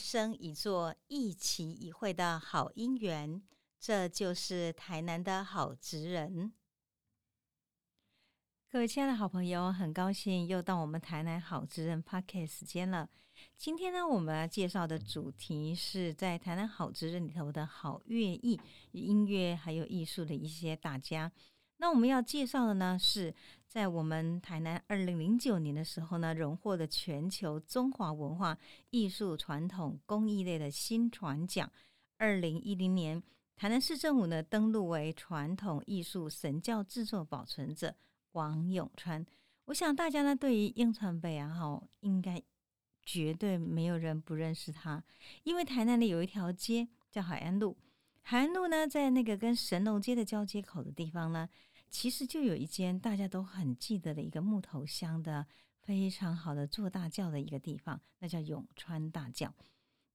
生一座、一期一会的好姻缘。这就是台南的好职人。各位亲爱的好朋友，很高兴又到我们台南好职人 Podcast 时间了。今天呢，我们要介绍的主题是在台南好职人里头的好乐艺、音乐还有艺术的一些大家。那我们要介绍的呢，是在我们台南二零零九年的时候呢，荣获了全球中华文化艺术传统工艺类的新传奖。二零一零年，台南市政府呢登录为传统艺术神教制作保存者王永川。我想大家呢对于英传北啊，哈，应该绝对没有人不认识他，因为台南里有一条街叫海岸路，海岸路呢在那个跟神农街的交接口的地方呢。其实就有一间大家都很记得的一个木头箱的非常好的做大轿的一个地方，那叫永川大轿。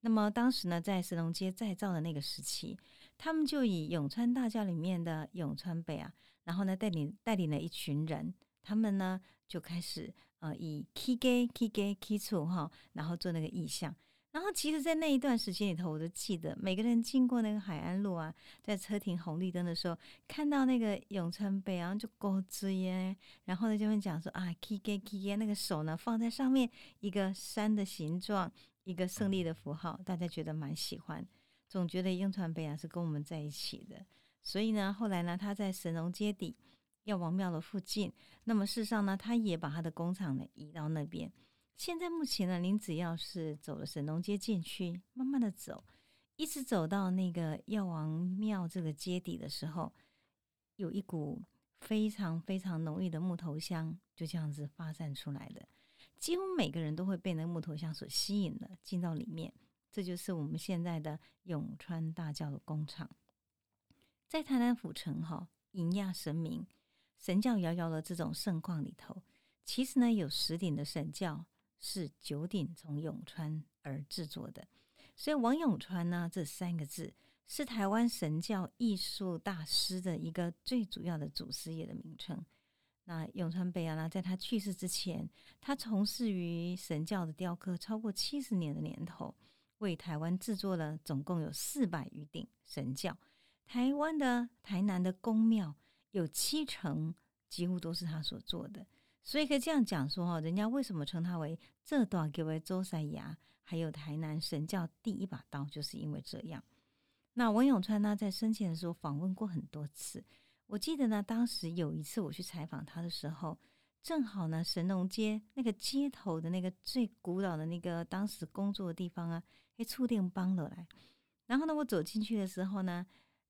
那么当时呢，在神农街再造的那个时期，他们就以永川大轿里面的永川北啊，然后呢带领带领了一群人，他们呢就开始呃以 K G K G K 处哈，然后做那个意象。然后，其实，在那一段时间里头，我都记得，每个人经过那个海岸路啊，在车停红绿灯的时候，看到那个永川北然后就勾着耶，然后呢，就会讲说啊，K K K，那个手呢放在上面，一个山的形状，一个胜利的符号，大家觉得蛮喜欢，总觉得永川北啊是跟我们在一起的。所以呢，后来呢，他在神农街底药王庙的附近，那么事实上呢，他也把他的工厂呢移到那边。现在目前呢，您只要是走了神农街进去，慢慢的走，一直走到那个药王庙这个街底的时候，有一股非常非常浓郁的木头香，就这样子发散出来的。几乎每个人都会被那木头香所吸引了，进到里面。这就是我们现在的永川大教的工厂，在台南府城哈，迎亚神明、神教遥遥的这种盛况里头，其实呢有十顶的神教。是九鼎从永川而制作的，所以王永川呢这三个字是台湾神教艺术大师的一个最主要的祖师爷的名称。那永川贝亚呢，在他去世之前，他从事于神教的雕刻超过七十年的年头，为台湾制作了总共有四百余顶神教。台湾的台南的宫庙有七成几乎都是他所做的。所以可以这样讲说哈，人家为什么称他为这段给为周塞牙，还有台南神教第一把刀，就是因为这样。那王永川呢，在生前的时候访问过很多次。我记得呢，当时有一次我去采访他的时候，正好呢，神农街那个街头的那个最古老的那个当时工作的地方啊，哎，触电帮了来。然后呢，我走进去的时候呢，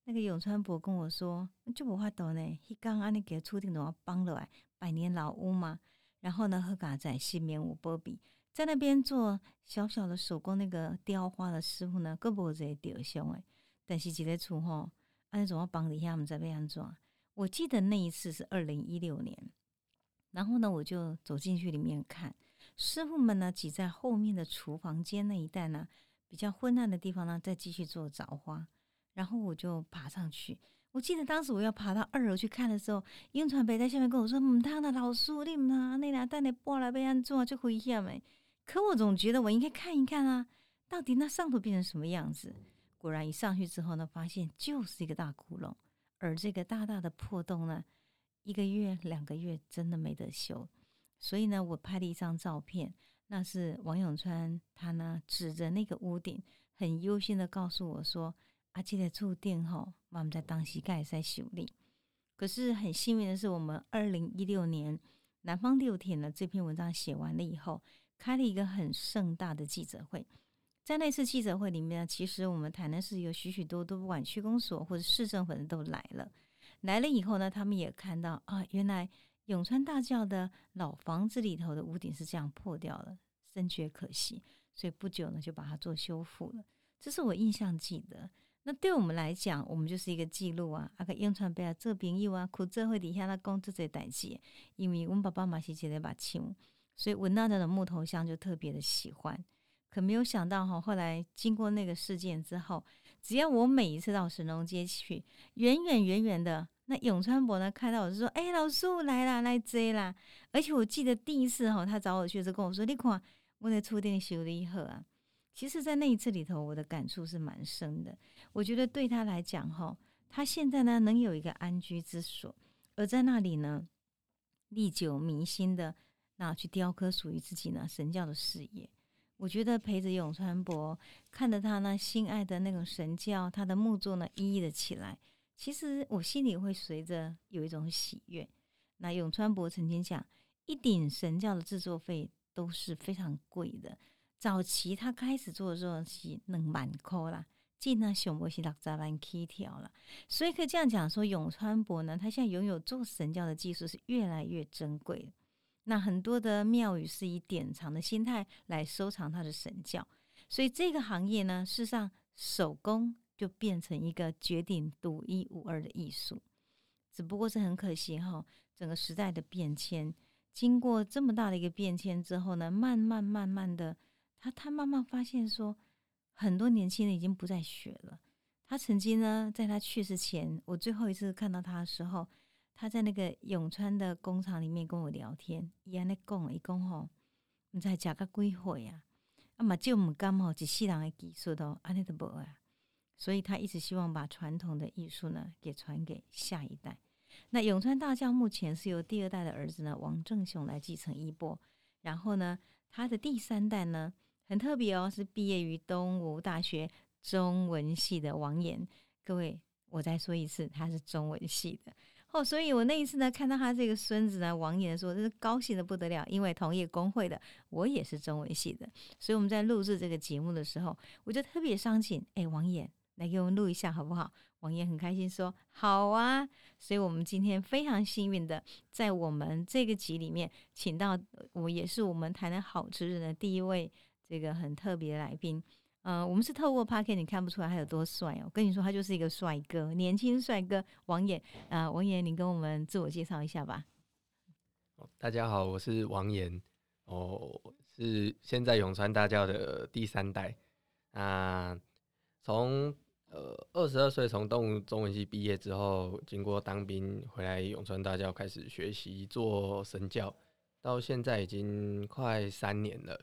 那个永川伯跟我说，就无法度呢，他刚安尼给触电的话帮了来。百年老屋嘛，然后呢，和嘎仔新棉舞波比在那边做小小的手工那个雕花的师傅呢，个无在雕像诶，但是一个厝吼，安怎要帮一下我们在被安装？我记得那一次是二零一六年，然后呢，我就走进去里面看，师傅们呢挤在后面的厨房间那一带呢，比较昏暗的地方呢，再继续做凿花，然后我就爬上去。我记得当时我要爬到二楼去看的时候，英传北在下面跟我说：“唔当的老师，你唔拿那俩带你过来被安做就危险没？”可我总觉得我应该看一看啊，到底那上头变成什么样子？果然一上去之后呢，发现就是一个大窟窿，而这个大大的破洞呢，一个月两个月真的没得修。所以呢，我拍了一张照片，那是王永川他呢指着那个屋顶，很忧心的告诉我说。啊，这个住店吼，我们在当时盖在修理。可是很幸运的是，我们二零一六年南方六天的这篇文章写完了以后，开了一个很盛大的记者会。在那次记者会里面，其实我们台南市有许许多多不管区公所或者市政府人都来了。来了以后呢，他们也看到啊，原来永川大教的老房子里头的屋顶是这样破掉了，深觉可惜，所以不久呢就把它做修复了。这是我印象记得。那对我们来讲，我们就是一个记录啊！啊个永川贝啊，做朋友啊，苦这会底下他讲这些代志，因为我们爸爸妈妈是接来把亲，所以闻到那种木头香就特别的喜欢。可没有想到哈，后来经过那个事件之后，只要我每一次到神农街去，远远远远的，那永川伯呢看到我就说：“哎，老叔来啦，来追啦！”而且我记得第一次哈，他找我去的时候跟我说：“你看我在触电修理好啊。其实，在那一次里头，我的感触是蛮深的。我觉得对他来讲，哈，他现在呢能有一个安居之所，而在那里呢，历久弥新的那去雕刻属于自己呢神教的事业。我觉得陪着永川博，看着他呢心爱的那种神教，他的木作呢一一的起来，其实我心里会随着有一种喜悦。那永川博曾经讲，一顶神教的制作费都是非常贵的。早期他开始做的时候是两万块啦，进呢熊博是六十万起跳了，所以可以这样讲说，永川博呢，他现在拥有做神教的技术是越来越珍贵。那很多的庙宇是以典藏的心态来收藏他的神教，所以这个行业呢，事实上手工就变成一个绝顶独一无二的艺术。只不过是很可惜哈，整个时代的变迁，经过这么大的一个变迁之后呢，慢慢慢慢的。他他慢慢发现说，很多年轻人已经不再学了。他曾经呢，在他去世前，我最后一次看到他的时候，他在那个永川的工厂里面跟我聊天，伊安尼讲，伊讲吼，你在食个几岁啊？啊嘛就唔甘吼，一世人的技术都安尼都无啊。所以他一直希望把传统的艺术呢，给传给下一代。那永川大将目前是由第二代的儿子呢，王正雄来继承衣钵，然后呢，他的第三代呢。很特别哦，是毕业于东吴大学中文系的王岩。各位，我再说一次，他是中文系的哦。所以我那一次呢，看到他这个孙子呢，王岩说，真是高兴的不得了。因为同业工会的，我也是中文系的，所以我们在录制这个节目的时候，我就特别伤心。哎，王岩，来给我们录一下好不好？王岩很开心说好啊。所以我们今天非常幸运的，在我们这个集里面，请到我也是我们台南好吃人的第一位。这个很特别的来宾，呃，我们是透过 p a r k e t 你看不出来他有多帅哦。我跟你说，他就是一个帅哥，年轻帅哥王岩啊。王岩，你跟我们自我介绍一下吧。大家好，我是王岩，哦，是现在永川大教的第三代。啊，从呃二十二岁从动物中文系毕业之后，经过当兵回来永川大教开始学习做神教，到现在已经快三年了。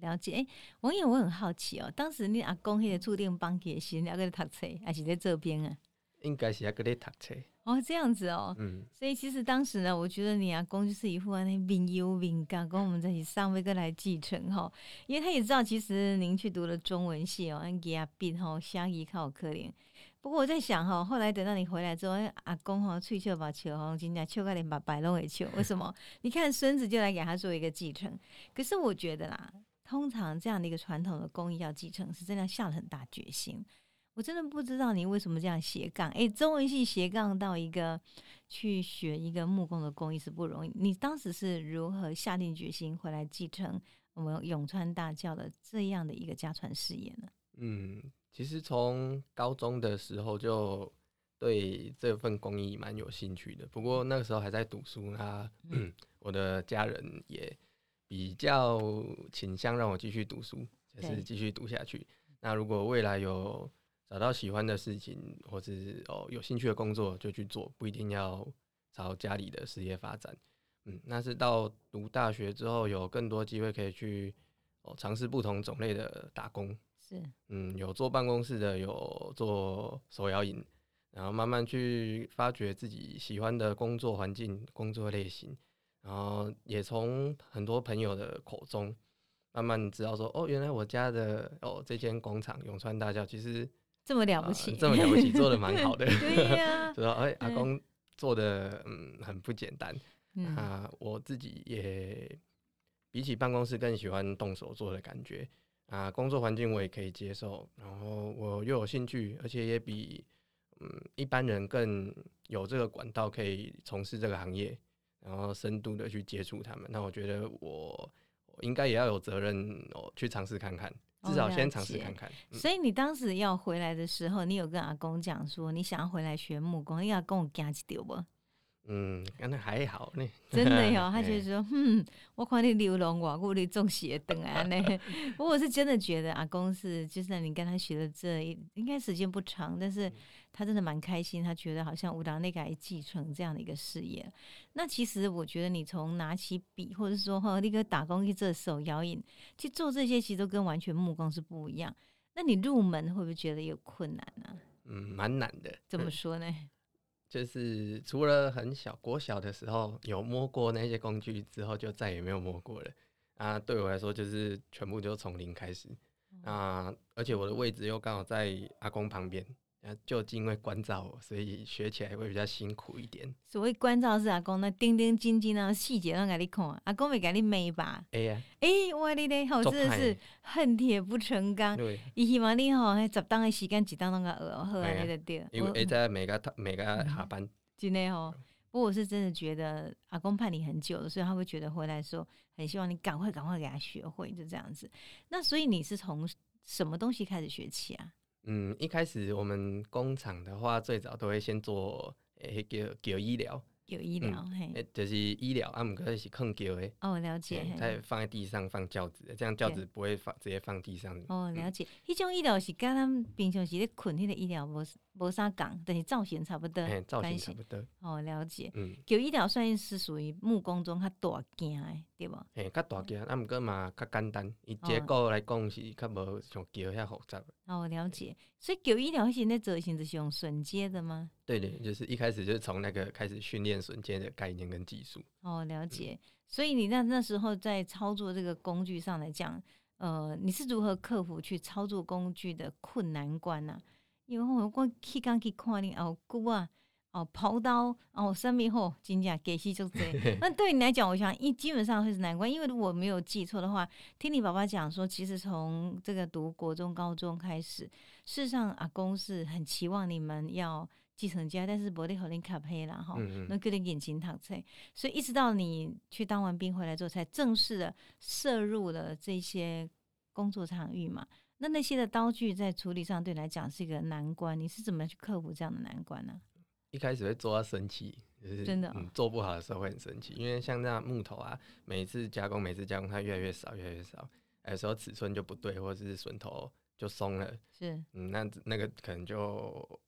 了解，哎，王爷，我很好奇哦，当时你阿公迄个注定帮给时你阿个读册，还是在这边啊？应该是阿个在读册。哦，这样子哦，嗯，所以其实当时呢，我觉得你阿公就是一副那名优名刚，跟我们在一起上位哥来继承哈，因为他也知道其实您去读了中文系哦，给阿斌哈相依靠可怜。不过我在想哈，后来等到你回来之后，阿公哈吹球把球哈，今天球快点把白龙给球，为什么？你看孙子就来给他做一个继承，可是我觉得啦。通常这样的一个传统的工艺要继承，是真的下了很大决心。我真的不知道你为什么这样斜杠，哎，中文系斜杠到一个去学一个木工的工艺是不容易。你当时是如何下定决心回来继承我们永川大教的这样的一个家传事业呢？嗯，其实从高中的时候就对这份工艺蛮有兴趣的，不过那个时候还在读书啊，我的家人也。比较倾向让我继续读书，就是继续读下去。那如果未来有找到喜欢的事情，或是哦有兴趣的工作，就去做，不一定要朝家里的事业发展。嗯，那是到读大学之后，有更多机会可以去哦尝试不同种类的打工。是，嗯，有做办公室的，有做手摇饮，然后慢慢去发掘自己喜欢的工作环境、工作类型。然后也从很多朋友的口中慢慢知道说，哦，原来我家的哦这间工厂永川大教其实这么了不起，这么了不起，做的蛮好的。对呀，知道哎，阿公做的嗯很不简单。啊，我自己也比起办公室更喜欢动手做的感觉啊，工作环境我也可以接受，然后我又有兴趣，而且也比嗯一般人更有这个管道可以从事这个行业。然后深度的去接触他们，那我觉得我应该也要有责任哦，去尝试看看，至少先尝试看看。所以你当时要回来的时候，你有跟阿公讲说你想要回来学木工，你要跟我讲一丢不？嗯，那还好呢。真的哟，他就是说，嗯，我看你流浪我故你中邪等啊呢。不过我是真的觉得阿公是，就算你跟他学的这一，应该时间不长，但是他真的蛮开心，他觉得好像武当那个还继承这样的一个事业。那其实我觉得你从拿起笔，或者说哈那个打工一这手摇引，去做这些，其实都跟完全木工是不一样。那你入门会不会觉得有困难呢、嗯，蛮难的。怎么说呢？就是除了很小国小的时候有摸过那些工具之后，就再也没有摸过了。啊，对我来说就是全部就从零开始。啊，而且我的位置又刚好在阿公旁边，啊，就因为关照我，所以学起来会比较辛苦一点。所谓关照是阿公那钉钉金金啊，细节让给你看，阿公会给你美吧？哎呀，哎、我你嘞，好真的是恨铁不成钢。对，伊希望你吼，迄十档的时间一档那个学好哎呀安尼就对。因为在每个每个下班，真的吼，不过我是真的觉得阿公盼你很久了，所以他会觉得回来说很希望你赶快赶快给他学会，就这样子。那所以你是从什么东西开始学起啊？嗯，一开始我们工厂的话，最早都会先做诶、叫叫医疗，叫医疗、嘿，诶、就是医疗，啊，毋过是控叫的，哦，了解，再放在地上放轿子的，这样轿子不会放直接放地上。哦，嗯了解。迄、种医疗是跟他们平常时咧困迄个医疗无无啥共，但是造型差不多。哎、造型差不多，哦，了解。嗯，旧医疗算是属于木工中较大件的，对无？嘿、较大件，啊，毋过嘛较简单，伊哦结构来讲是较无像桥遐复杂。哦，了解。所以旧医疗现在做型就是用榫接的吗？对对，就是一开始就是从那个开始训练瞬间的概念跟技术。哦，了解。所以你那那时候在操作这个工具上来讲，呃，你是如何克服去操作工具的困难关呢、因为我我去刚去看你哦骨啊，哦刨刀，哦生命后真正给息就这。那对你来讲，我想一基本上会是难关，因为如果没有记错的话，听你爸爸讲说，其实从这个读国中、高中开始，事实上阿公是很期望你们要继承家，但是不得和你卡配啦哈。那给你眼睛躺菜，所以一直到你去当完兵回来之后，才正式的摄入了这些工作场域嘛。那那些的刀具在处理上对你来讲是一个难关，你是怎么去克服这样的难关呢？一开始会做到生气，就是真的哦嗯，做不好的时候会很生气，因为像这样木头啊，每次加工每次加工它越来越少越来越少，有时候尺寸就不对，或者是榫头就松了，是嗯，那那个可能就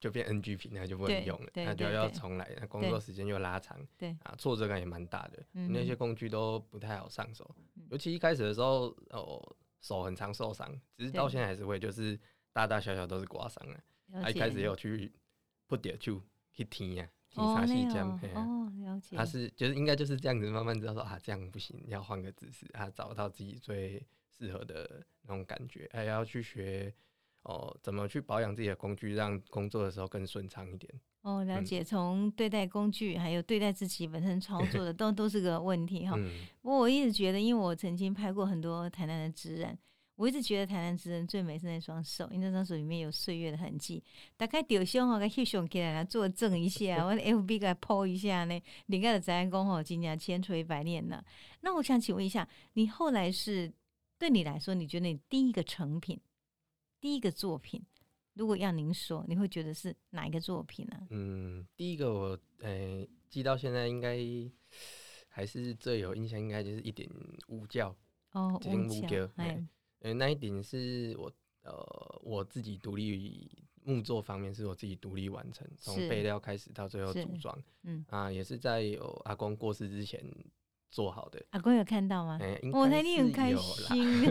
就变 NG 品，那就不对能用了，对那就要重来，那工作时间又拉长，对啊，挫折感也蛮大的，嗯那些工具都不太好上手嗯，尤其一开始的时候，哦，手很常受伤，只是到现在还是会，就是大大小小都是刮伤啊。一开始也有去 put 点去去听呀，听哦啥戏那样这样嘿啊哦，了解。他是就是应该就是这样子，慢慢知道说啊，这样不行，要换个姿势啊，找到自己最适合的那种感觉，还要去学哦，怎么去保养自己的工具，让工作的时候更顺畅一点。哦，了嗯解。从对待工具，还有对待自己本身操作的，都都是个问题哈。嗯，不过我一直觉得，因为我曾经拍过很多台南的职人，我一直觉得台南职人最美是那双手，因为那双手里面有岁月的痕迹。大概雕胸哦，给翕相起来啦，作证一下，我 FB 给它 po 一下呢，你看的宅安公吼，今年千锤百炼了。那我想请问一下，你后来是对你来说，你觉得你第一个成品、第一个作品，如果要您说，你会觉得是哪一个作品呢、嗯，第一个我诶、记到现在应该还是最有印象，应该就是一点五教。哦，这顶木桥哎嘿，呃，那一顶是我呃我自己独立木作方面是我自己独立完成，从是备料开始到最后是组装嗯，啊，也是在有阿公过世之前做好的。阿公有看到吗？我该那天很开。心。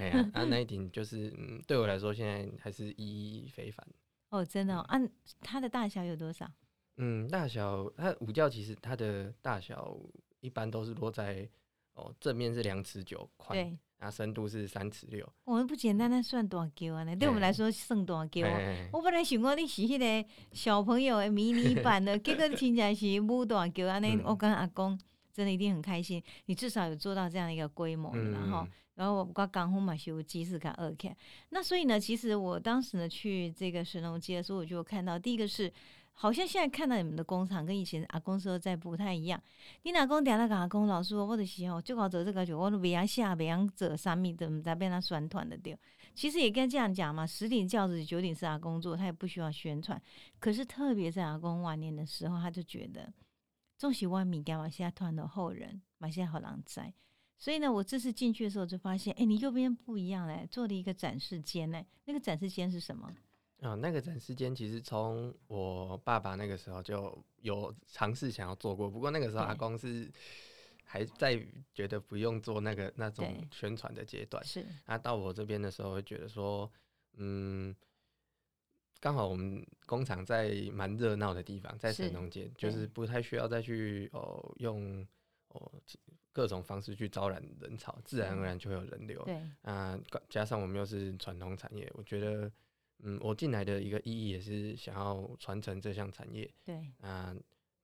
哎呀，啊，那一顶就是嗯，对我来说现在还是意义非凡。哦，真的哦，按、它的大小有多少？嗯，大小它五教其实它的大小一般都是落在哦正面是两尺九宽，对，啊深度是三尺六。我们不简单，那算大球啊！呢，对我们来说算大球啊。哎我本来想讲你是迄个小朋友的迷你版的，结果真正是母大球安尼。嗯我跟阿公真的一定很开心，你至少有做到这样的一个规模的然后。嗯然后我刚好嘛是有机是看二看，那所以呢，其实我当时呢去这个神农街的时候，我就看到第一个是好像现在看到你们的工厂跟以前阿公说在不太一样。你阿公点了个阿公老师，我的时候就搞做这个就我都别样下别样做啥米的，在被他宣传的掉。其实也该这样讲嘛，十点教子九点是阿公做，他也不需要宣传。可是特别在阿公晚年的时候，他就觉得，中喜万米干嘛现在团的后人，马现在好难在。所以呢，我这次进去的时候就发现，哎，你右边不一样嘞，做了一个展示间嘞。那个展示间是什么？啊，那个展示间其实从我爸爸那个时候就有尝试想要做过，不过那个时候阿公是还在觉得不用做那个那种宣传的阶段。是。那到我这边的时候，会觉得说，嗯，刚好我们工厂在蛮热闹的地方，在神农街，就是不太需要再去哦用哦。各种方式去招揽人潮，自然而然就会有人流。对啊，加上我们又是传统产业，我觉得，嗯，我进来的一个意义也是想要传承这项产业。对啊，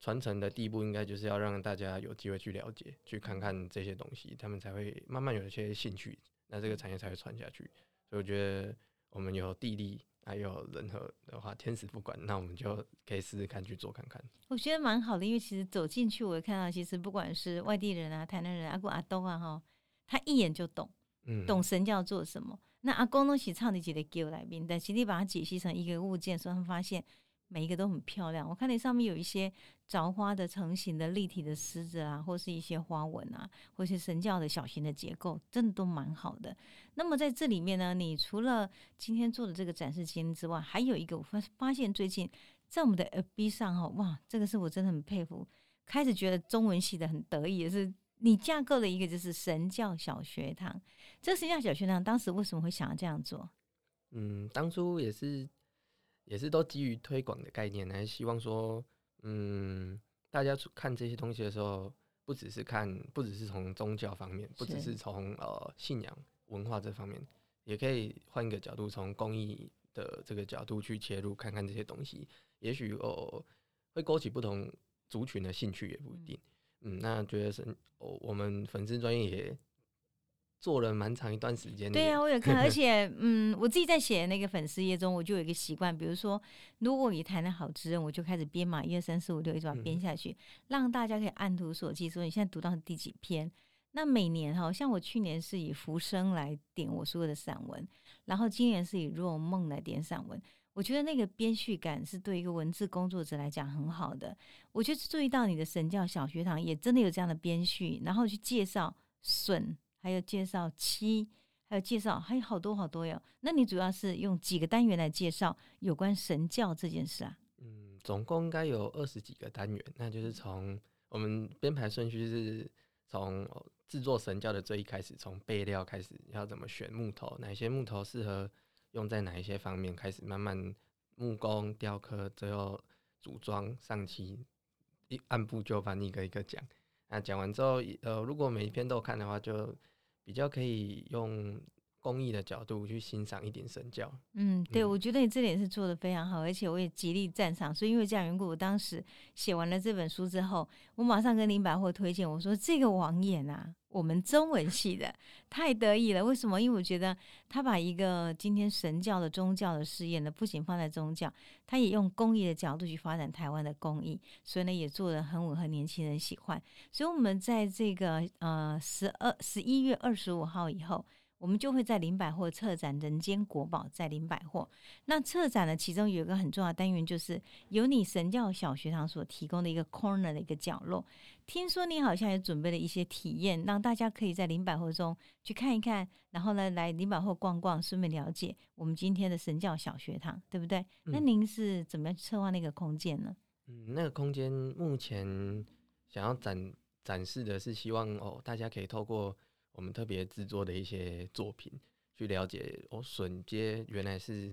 传承的第一步应该就是要让大家有机会去了解、去看看这些东西，他们才会慢慢有一些兴趣，那这个产业才会传下去。所以我觉得我们有地利。还有任何的话，天使不管，那我们就可以试试看去做看看。我觉得蛮好的，因为其实走进去，我看到其实不管是外地人啊、台南人、阿公阿东啊，哈，他一眼就懂，嗯，懂神教做什么。那阿公东西唱的几个给我来宾，但其实把它解析成一个物件，所以他们发现。每一个都很漂亮，我看你上面有一些着花的成型的立体的狮子啊，或是一些花纹啊，或是神教的小型的结构，真的都蛮好的。那么在这里面呢，你除了今天做的这个展示间之外，还有一个我发发现最近在我们的 FB 上哈，哇，这个是我真的很佩服，开始觉得中文系的很得意，也是你架构了一个就是神教小学堂。这神教小学堂当时为什么会想要这样做？嗯，当初也是。也是都基于推广的概念，来希望说，嗯，大家看这些东西的时候，不只是看，不只是从宗教方面，不只是从呃信仰文化这方面，也可以换一个角度，从公益的这个角度去切入，看看这些东西，也许哦会勾起不同族群的兴趣，也不一定。嗯，那觉得是，哦，我们粉丝专业也。做了蛮长一段时间。对呀，我有看，而且嗯，我自己在写那个粉丝页中，我就有一个习惯，比如说，如果你谈的好之人，我就开始编码，一二三四五六，一直把它编下去，让大家可以按图索骥，说你现在读到第几篇。那每年哈，像我去年是以浮生来点我所有的散文，然后今年是以若梦来点散文。我觉得那个编序感是对一个文字工作者来讲很好的。我就注意到你的神教小学堂也真的有这样的编序，然后去介绍笋。还有介绍七，还有介绍，还有好多好多哟。那你主要是用几个单元来介绍有关神教这件事啊？嗯，总共应该有二十几个单元。那就是从我们编排顺序是从制作神教的最一开始，从备料开始，要怎么选木头，哪些木头适合用在哪一些方面，开始慢慢木工、雕刻，最后组装上漆，一按部就班，一个一个讲。那讲完之后，呃，如果每一篇都看的话，就比较可以用公益的角度去欣赏一点神教。嗯，对，我觉得你这点是做的非常好，而且我也极力赞赏。所以因为这样缘故，我当时写完了这本书之后，我马上跟林百货推荐，我说这个网眼啊。我们中文系的太得意了，为什么？因为我觉得他把一个今天神教的宗教的试验呢，不仅放在宗教，他也用公益的角度去发展台湾的公益，所以呢也做的很吻合年轻人喜欢。所以我们在这个呃十二十一月二十五号以后。我们就会在林百货策展《人间国宝》在林百货。那策展呢，其中有一个很重要的单元，就是由你神教小学堂所提供的一个 corner 的一个角落。听说你好像也准备了一些体验，让大家可以在林百货中去看一看，然后呢来林百货逛逛，顺便了解我们今天的神教小学堂，对不对？那您是怎么样策划那个空间呢？嗯，那个空间目前想要展展示的是，希望哦大家可以透过。我们特别制作的一些作品，去了解哦，笋接原来是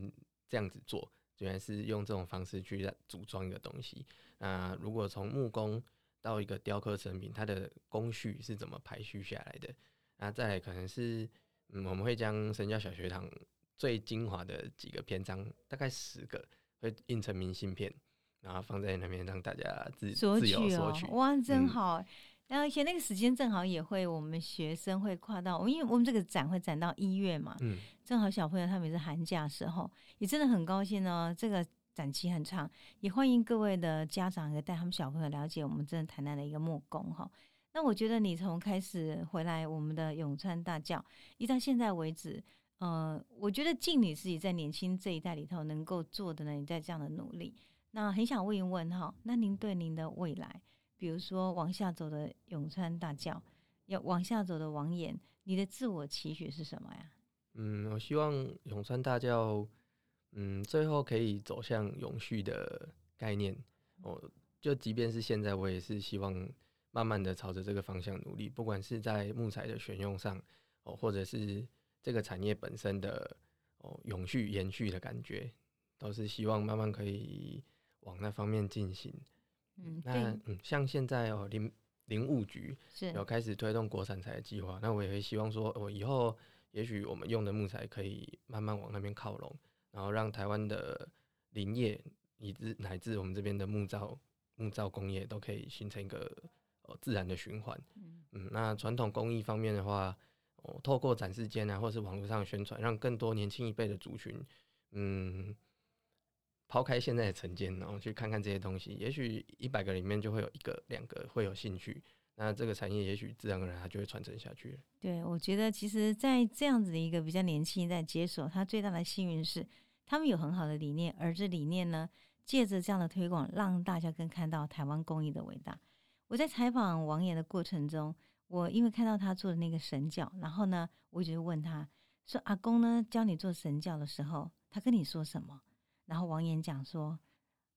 这样子做，原来是用这种方式去组装一个东西。那如果从木工到一个雕刻成品，它的工序是怎么排序下来的？那再来可能是，嗯，我们会将神教小学堂最精华的几个篇章，大概十个，会印成明信片，然后放在那边让大家自自由索取。哇，真好。然后而且那个时间正好也会，我们学生会跨到，因为我们这个展会展到一月嘛，嗯，正好小朋友他们也是寒假时候，也真的很高兴哦。这个展期很长，也欢迎各位的家长也带他们小朋友了解我们真的台南的一个木工哈。那我觉得你从开始回来我们的永川大教，一到现在为止，呃，我觉得尽你自己在年轻这一代里头能够做的呢，你在这样的努力。那很想问一问哈，那您对您的未来，比如说往下走的永川大教，要往下走的王岩，你的自我期许是什么呀？嗯，我希望永川大教，嗯，最后可以走向永续的概念。我，就即便是现在，我也是希望慢慢的朝着这个方向努力。不管是在木材的选用上，哦，或者是这个产业本身的哦永续延续的感觉，都是希望慢慢可以往那方面进行。嗯，那嗯，像现在哦，林林务局是有开始推动国产材的计划，那我也会希望说，我以后。也许我们用的木材可以慢慢往那边靠拢，然后让台湾的林业以至乃至我们这边的木造木造工业都可以形成一个呃自然的循环。嗯，那传统工艺方面的话，哦，透过展示间啊，或是网络上宣传，让更多年轻一辈的族群，嗯，抛开现在的成见，然后去看看这些东西，也许一百个里面就会有一个两个会有兴趣。那这个产业也许自然而然它就会传承下去。对，我觉得其实，在这样子的一个比较年轻在接手，他最大的幸运是，他们有很好的理念，而这理念呢，借着这样的推广，让大家更看到台湾工艺的伟大。我在采访王岩的过程中，我因为看到他做的那个神教，然后呢，我就问他说：“阿公呢教你做神教的时候，他跟你说什么？”然后王岩讲说：“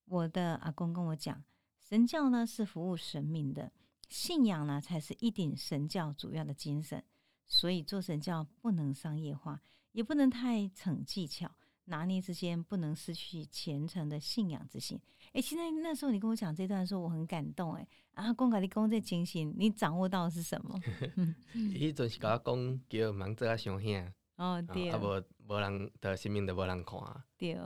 我的阿公跟我讲，神教呢是服务神明的。”信仰呢，才是一顶神教主要的精神。所以做神教不能商业化，也不能太逞技巧，拿捏之间不能失去虔诚的信仰之心。哎，现在那时候你跟我讲这段的时候，我很感动。哎，啊，公改的公这精神，你掌握到是什么？伊阵是甲我讲，叫忙做啊伤险。哦，对。啊，无无人的性命都无人看。对。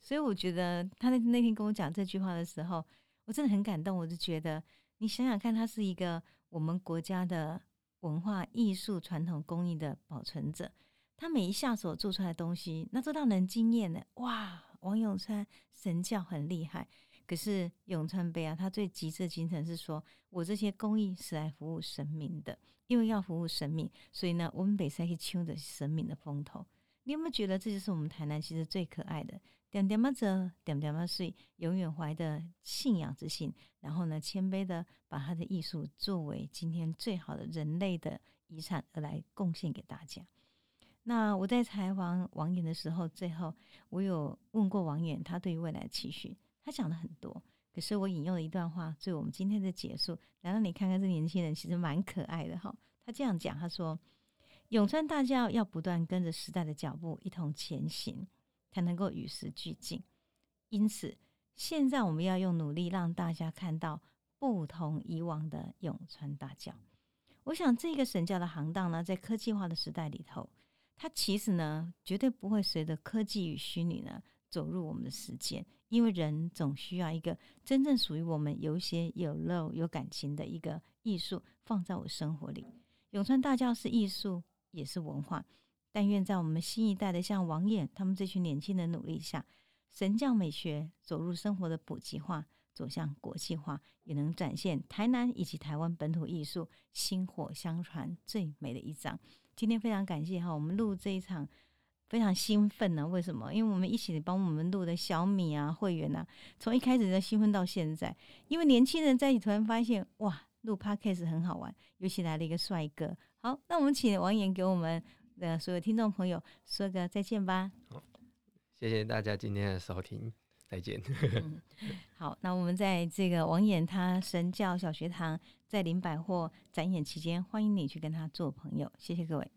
所以我觉得他那那天跟我讲这句话的时候，我真的很感动。我就觉得。你想想看，他是一个我们国家的文化艺术传统工艺的保存者，他每一下手做出来的东西，那都让人惊艳的。哇，王永川神教很厉害，可是永川杯啊，他最极致的精神是说，我这些工艺是来服务神明的，因为要服务神明，所以呢，我们北塞去秋的神明的风头。你有没有觉得这就是我们台南其实最可爱的？点点嘛着，点点嘛睡，永远怀的信仰之心，然后呢，谦卑的把他的艺术作为今天最好的人类的遗产而来贡献给大家。那我在采访王岩的时候，最后我有问过王岩，他对于未来的期许，他讲了很多。可是我引用了一段话，作为我们今天的结束，来让你看看这年轻人其实蛮可爱的哈。他这样讲，他说：“永川大教要不断跟着时代的脚步一同前行。”才能够与时俱进，因此现在我们要用努力让大家看到不同以往的永川大教。我想这个神教的行当呢，在科技化的时代里头，它其实呢绝对不会随着科技与虚拟呢走入我们的时间，因为人总需要一个真正属于我们有血有肉有感情的一个艺术放在我生活里。永川大教是艺术，也是文化。但愿在我们新一代的像王爷他们这群年轻人努力下，神教美学走入生活的普及化，走向国际化，也能展现台南以及台湾本土艺术薪火相传最美的一张。今天非常感谢哈，我们录这一场非常兴奋呢。为什么？因为我们一起帮我们录的小米啊会员啊，从一开始的兴奋到现在，因为年轻人在一起突然发现哇，录 podcast 很好玩，尤其来了一个帅哥。好，那我们请王岩给我们。的所有听众朋友，说个再见吧。好，谢谢大家今天的收听，再见。好，那我们在这个王岩他神教小学堂在林百货展演期间，欢迎你去跟他做朋友。谢谢各位。